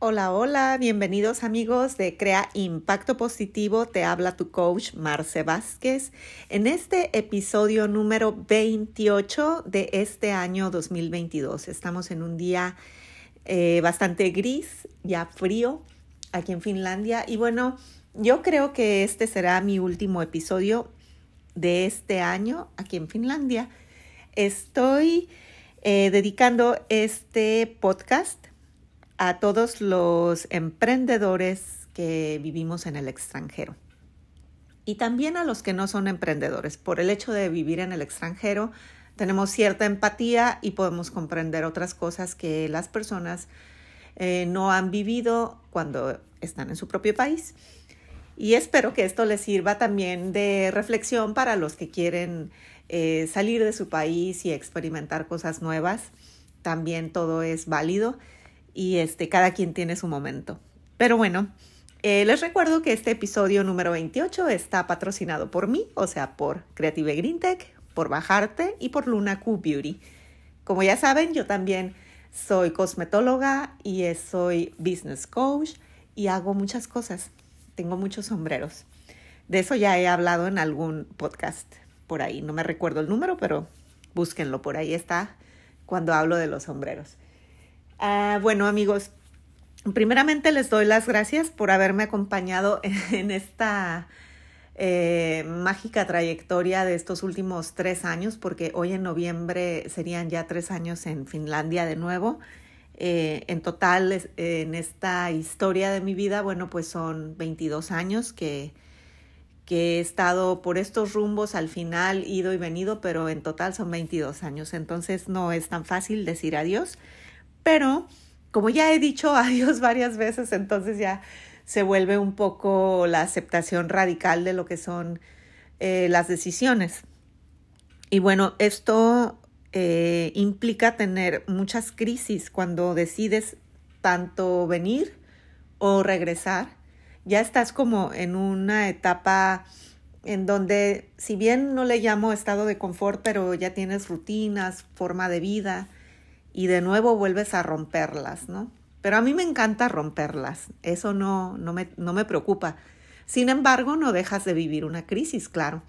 Hola, hola, bienvenidos amigos de Crea Impacto Positivo. Te habla tu coach Marce Vázquez en este episodio número 28 de este año 2022. Estamos en un día eh, bastante gris, ya frío, aquí en Finlandia. Y bueno, yo creo que este será mi último episodio de este año aquí en Finlandia. Estoy eh, dedicando este podcast a todos los emprendedores que vivimos en el extranjero y también a los que no son emprendedores. Por el hecho de vivir en el extranjero, tenemos cierta empatía y podemos comprender otras cosas que las personas eh, no han vivido cuando están en su propio país. Y espero que esto les sirva también de reflexión para los que quieren eh, salir de su país y experimentar cosas nuevas. También todo es válido y este, cada quien tiene su momento. Pero bueno, eh, les recuerdo que este episodio número 28 está patrocinado por mí, o sea, por Creative Green Tech, por Bajarte y por Luna Q Beauty. Como ya saben, yo también soy cosmetóloga y soy business coach y hago muchas cosas. Tengo muchos sombreros. De eso ya he hablado en algún podcast por ahí. No me recuerdo el número, pero búsquenlo. Por ahí está cuando hablo de los sombreros. Ah, bueno, amigos, primeramente les doy las gracias por haberme acompañado en esta eh, mágica trayectoria de estos últimos tres años, porque hoy en noviembre serían ya tres años en Finlandia de nuevo. Eh, en total, en esta historia de mi vida, bueno, pues son 22 años que, que he estado por estos rumbos al final, ido y venido, pero en total son 22 años. Entonces no es tan fácil decir adiós. Pero como ya he dicho adiós varias veces, entonces ya se vuelve un poco la aceptación radical de lo que son eh, las decisiones. Y bueno, esto eh, implica tener muchas crisis cuando decides tanto venir o regresar. Ya estás como en una etapa en donde, si bien no le llamo estado de confort, pero ya tienes rutinas, forma de vida, y de nuevo vuelves a romperlas, ¿no? Pero a mí me encanta romperlas, eso no, no, me, no me preocupa. Sin embargo, no dejas de vivir una crisis, claro.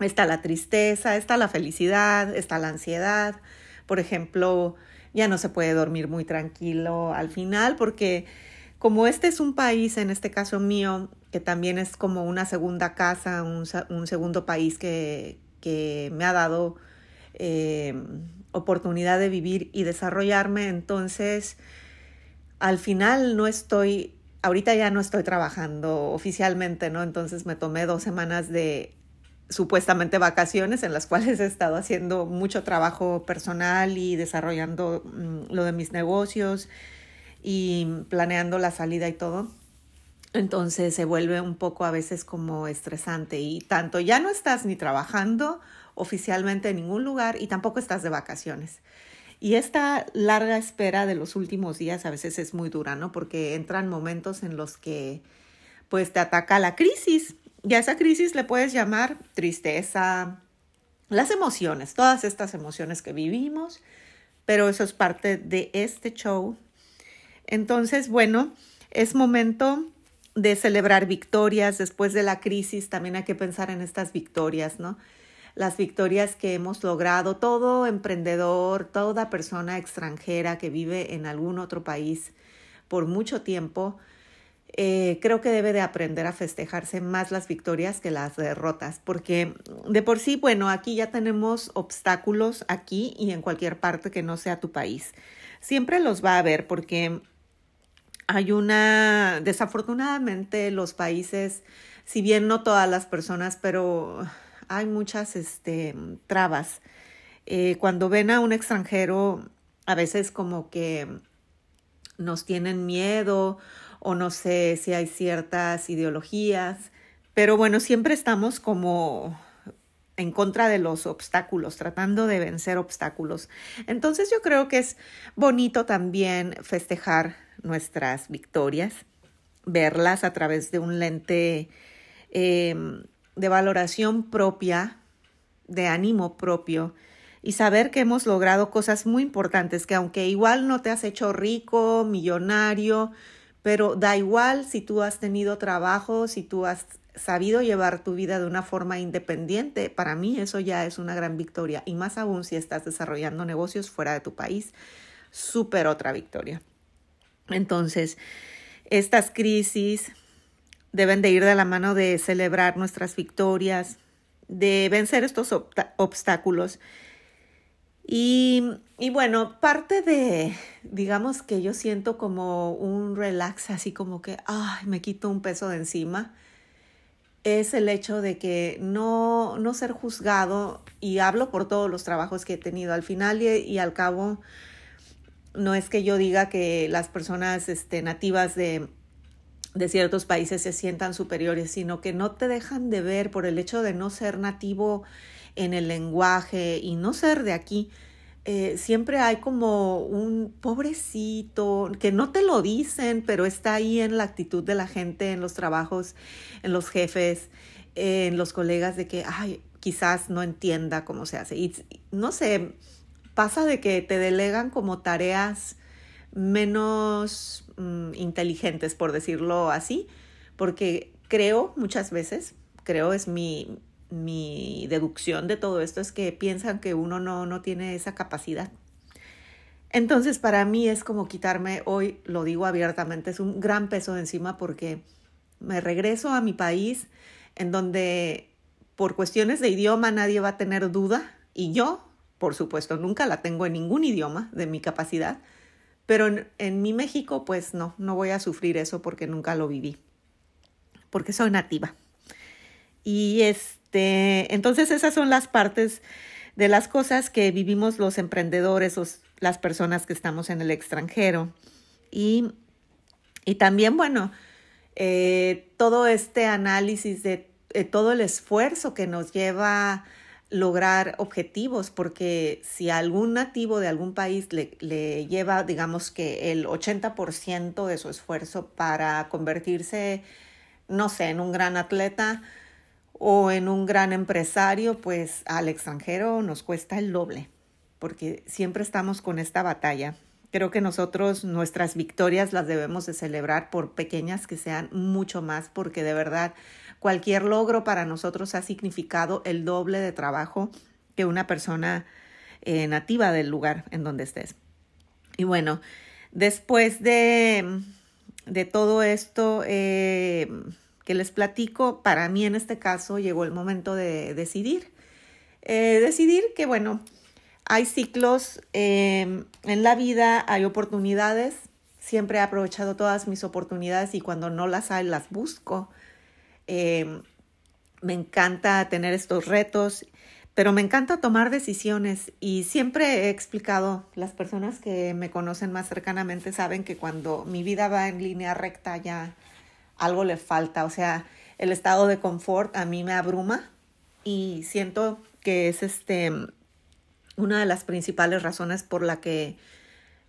Está la tristeza, está la felicidad, está la ansiedad. Por ejemplo, ya no se puede dormir muy tranquilo al final porque como este es un país, en este caso mío, que también es como una segunda casa, un, un segundo país que, que me ha dado eh, oportunidad de vivir y desarrollarme, entonces al final no estoy, ahorita ya no estoy trabajando oficialmente, ¿no? Entonces me tomé dos semanas de supuestamente vacaciones en las cuales he estado haciendo mucho trabajo personal y desarrollando mm, lo de mis negocios y planeando la salida y todo. Entonces se vuelve un poco a veces como estresante y tanto ya no estás ni trabajando oficialmente en ningún lugar y tampoco estás de vacaciones. Y esta larga espera de los últimos días a veces es muy dura, ¿no? Porque entran momentos en los que pues te ataca la crisis. Y a esa crisis le puedes llamar tristeza, las emociones, todas estas emociones que vivimos, pero eso es parte de este show. Entonces, bueno, es momento de celebrar victorias después de la crisis, también hay que pensar en estas victorias, ¿no? Las victorias que hemos logrado, todo emprendedor, toda persona extranjera que vive en algún otro país por mucho tiempo, eh, creo que debe de aprender a festejarse más las victorias que las derrotas, porque de por sí, bueno, aquí ya tenemos obstáculos aquí y en cualquier parte que no sea tu país. Siempre los va a haber porque hay una, desafortunadamente los países, si bien no todas las personas, pero hay muchas este, trabas. Eh, cuando ven a un extranjero, a veces como que nos tienen miedo o no sé si hay ciertas ideologías, pero bueno, siempre estamos como en contra de los obstáculos, tratando de vencer obstáculos. Entonces yo creo que es bonito también festejar nuestras victorias, verlas a través de un lente eh, de valoración propia, de ánimo propio y saber que hemos logrado cosas muy importantes, que aunque igual no te has hecho rico, millonario, pero da igual si tú has tenido trabajo, si tú has sabido llevar tu vida de una forma independiente, para mí eso ya es una gran victoria y más aún si estás desarrollando negocios fuera de tu país, súper otra victoria. Entonces, estas crisis deben de ir de la mano de celebrar nuestras victorias, de vencer estos obstáculos. Y, y, bueno, parte de, digamos que yo siento como un relax, así como que, ay, me quito un peso de encima, es el hecho de que no, no ser juzgado, y hablo por todos los trabajos que he tenido, al final y, y al cabo, no es que yo diga que las personas este, nativas de, de ciertos países se sientan superiores, sino que no te dejan de ver por el hecho de no ser nativo en el lenguaje y no ser de aquí. Eh, siempre hay como un pobrecito que no te lo dicen, pero está ahí en la actitud de la gente, en los trabajos, en los jefes, en los colegas de que, ay, quizás no entienda cómo se hace. Y no sé, pasa de que te delegan como tareas menos mm, inteligentes, por decirlo así, porque creo muchas veces, creo es mi, mi deducción de todo esto, es que piensan que uno no, no tiene esa capacidad. Entonces, para mí es como quitarme, hoy lo digo abiertamente, es un gran peso de encima porque me regreso a mi país en donde por cuestiones de idioma nadie va a tener duda y yo por supuesto, nunca la tengo en ningún idioma de mi capacidad, pero en, mi México, pues no, no voy a sufrir eso porque nunca lo viví, porque soy nativa. Y este, entonces esas son las partes de las cosas que vivimos los emprendedores, o las personas que estamos en el extranjero. Y, y también, bueno, eh, todo este análisis de todo el esfuerzo que nos lleva lograr objetivos, porque si algún nativo de algún país le, le lleva, digamos que el 80% de su esfuerzo para convertirse, no sé, en un gran atleta o en un gran empresario, pues al extranjero nos cuesta el doble, porque siempre estamos con esta batalla. Creo que nosotros nuestras victorias las debemos de celebrar por pequeñas que sean mucho más, porque de verdad Cualquier logro para nosotros ha significado el doble de trabajo que una persona eh, nativa del lugar en donde estés. Y bueno, después de, de todo esto eh, que les platico, para mí en este caso llegó el momento de decidir. Eh, decidir que, bueno, hay ciclos en la vida, hay oportunidades. Siempre he aprovechado todas mis oportunidades y cuando no las hay, las busco. Em, me encanta tener estos retos, pero me encanta tomar decisiones. Y siempre he explicado, las personas que me conocen más cercanamente saben que cuando mi vida va en línea recta ya algo le falta, o sea, el estado de confort a mí me abruma y siento que es este una de las principales razones por la que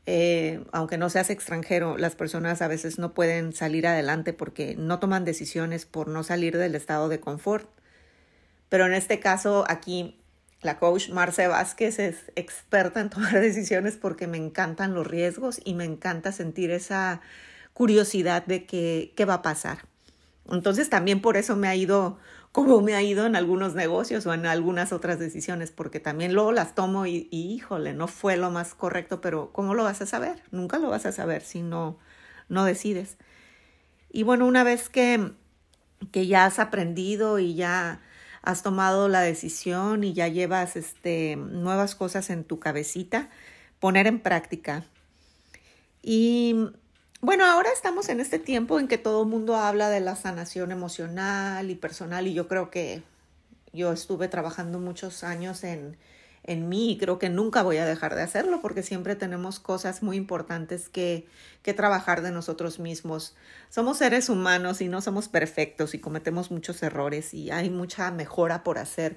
eh, aunque no seas extranjero, las personas a veces no pueden salir adelante porque no toman decisiones por no salir del estado de confort. Pero en este caso, aquí la coach Marce Vázquez es experta en tomar decisiones porque me encantan los riesgos y me encanta sentir esa curiosidad de qué, qué va a pasar. Entonces también por eso me ha ido cómo me ha ido en algunos negocios o en algunas otras decisiones, porque también luego las tomo y, híjole, no fue lo más correcto, pero ¿cómo lo vas a saber? Nunca lo vas a saber si no, no decides. Y bueno, una vez que, que ya has aprendido y ya has tomado la decisión y ya llevas este, nuevas cosas en tu cabecita, poner en práctica. Y bueno, ahora estamos en este tiempo en que todo el mundo habla de la sanación emocional y personal y yo creo que yo estuve trabajando muchos años en, en mí y creo que nunca voy a dejar de hacerlo porque siempre tenemos cosas muy importantes que, que trabajar de nosotros mismos. Somos seres humanos y no somos perfectos y cometemos muchos errores y hay mucha mejora por hacer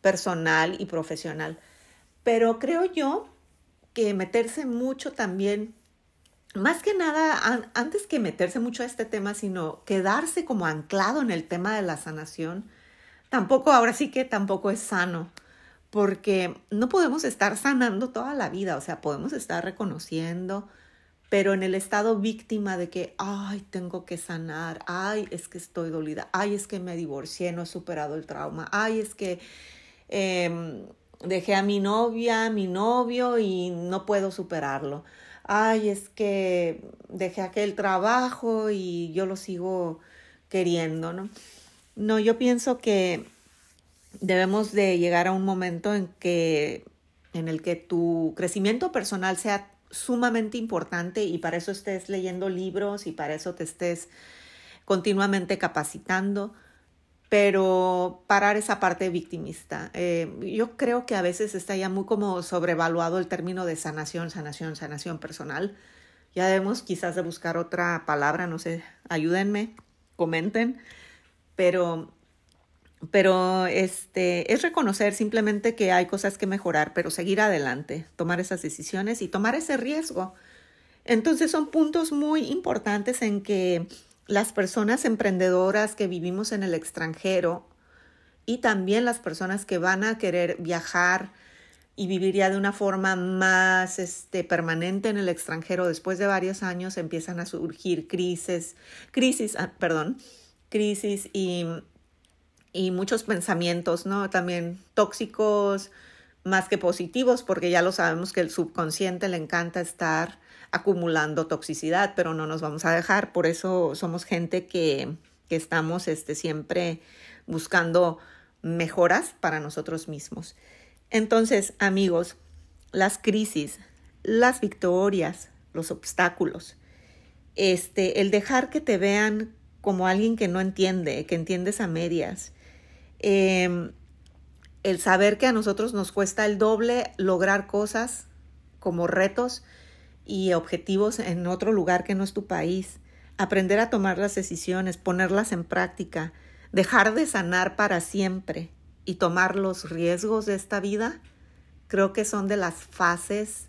personal y profesional. Pero creo yo que meterse mucho también más que nada, antes que meterse mucho a este tema, sino quedarse como anclado en el tema de la sanación, tampoco, ahora sí que tampoco es sano, porque no podemos estar sanando toda la vida, o sea, podemos estar reconociendo, pero en el estado víctima de que, ay, tengo que sanar, ay, es que estoy dolida, ay, es que me divorcié, no he superado el trauma, ay, es que em, dejé a mi novia, mi novio y no puedo superarlo, ay, es que dejé aquel trabajo y yo lo sigo queriendo, ¿no? No, yo pienso que debemos de llegar a un momento en que en el que tu crecimiento personal sea sumamente importante y para eso estés leyendo libros y para eso te estés continuamente capacitando, pero parar esa parte victimista. Eh, yo creo que a veces está ya muy como sobrevaluado el término de sanación, sanación, sanación personal. Ya debemos quizás buscar otra palabra, no sé, ayúdenme, comenten, pero pero este es reconocer simplemente que hay cosas que mejorar, pero seguir adelante, tomar esas decisiones y tomar ese riesgo. Entonces son puntos muy importantes en que las personas emprendedoras que vivimos en el extranjero y también las personas que van a querer viajar y vivir ya de una forma más este, permanente en el extranjero después de varios años empiezan a surgir crisis, crisis, ah, perdón, crisis y y muchos pensamientos, ¿no? También tóxicos más que positivos, porque ya lo sabemos que el subconsciente le encanta estar acumulando toxicidad, pero no nos vamos a dejar, por eso somos gente que, que estamos este, siempre buscando mejoras para nosotros mismos. Entonces, amigos, las crisis, las victorias, los obstáculos, este, el dejar que te vean como alguien que no entiende, que entiendes a medias, Em, el saber que a nosotros nos cuesta el doble lograr cosas como retos y objetivos en otro lugar que no es tu país, aprender a tomar las decisiones, ponerlas en práctica, dejar de sanar para siempre y tomar los riesgos de esta vida, creo que son de las fases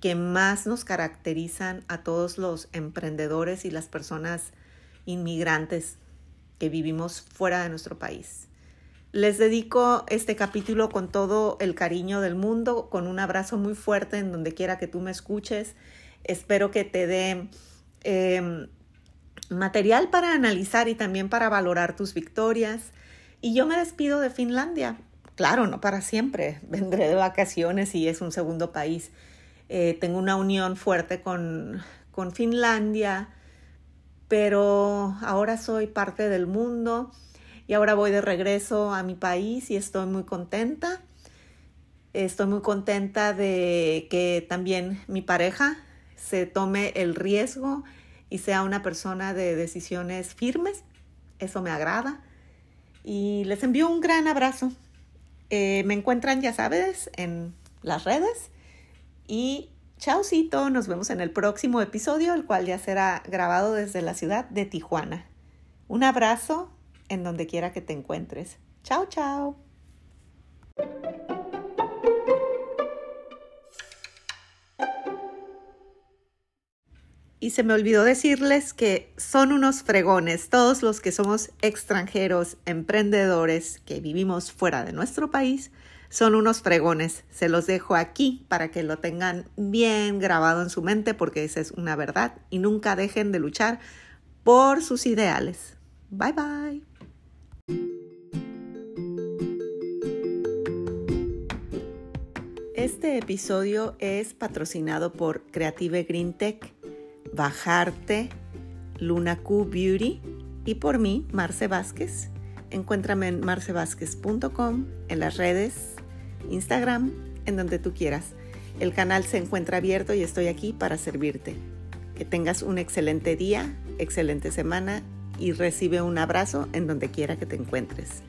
que más nos caracterizan a todos los emprendedores y las personas inmigrantes que vivimos fuera de nuestro país. Les dedico este capítulo con todo el cariño del mundo, con un abrazo muy fuerte en donde quiera que tú me escuches. Espero que te dé em, material para analizar y también para valorar tus victorias. Y yo me despido de Finlandia. Claro, no para siempre. Vendré de vacaciones y es un segundo país. Eh, tengo una unión fuerte con, con Finlandia, pero ahora soy parte del mundo y ahora voy de regreso a mi país y estoy muy contenta. Estoy muy contenta de que también mi pareja se tome el riesgo y sea una persona de decisiones firmes. Eso me agrada. Y les envío un gran abrazo. Eh, me encuentran, ya sabes, en las redes. Y chaucito, nos vemos en el próximo episodio, el cual ya será grabado desde la ciudad de Tijuana. Un abrazo en donde quiera que te encuentres. Chao, chao. Y se me olvidó decirles que son unos fregones todos los que somos extranjeros, emprendedores, que vivimos fuera de nuestro país, son unos fregones. Se los dejo aquí para que lo tengan bien grabado en su mente porque esa es una verdad y nunca dejen de luchar por sus ideales. Bye bye. Este episodio es patrocinado por Creative Green Tech, Bajarte, Luna Q Beauty y por mí, Marce Vázquez. Encuéntrame en marcevázquez.com, en las redes, Instagram, en donde tú quieras. El canal se encuentra abierto y estoy aquí para servirte. Que tengas un excelente día, excelente semana y recibe un abrazo en donde quiera que te encuentres.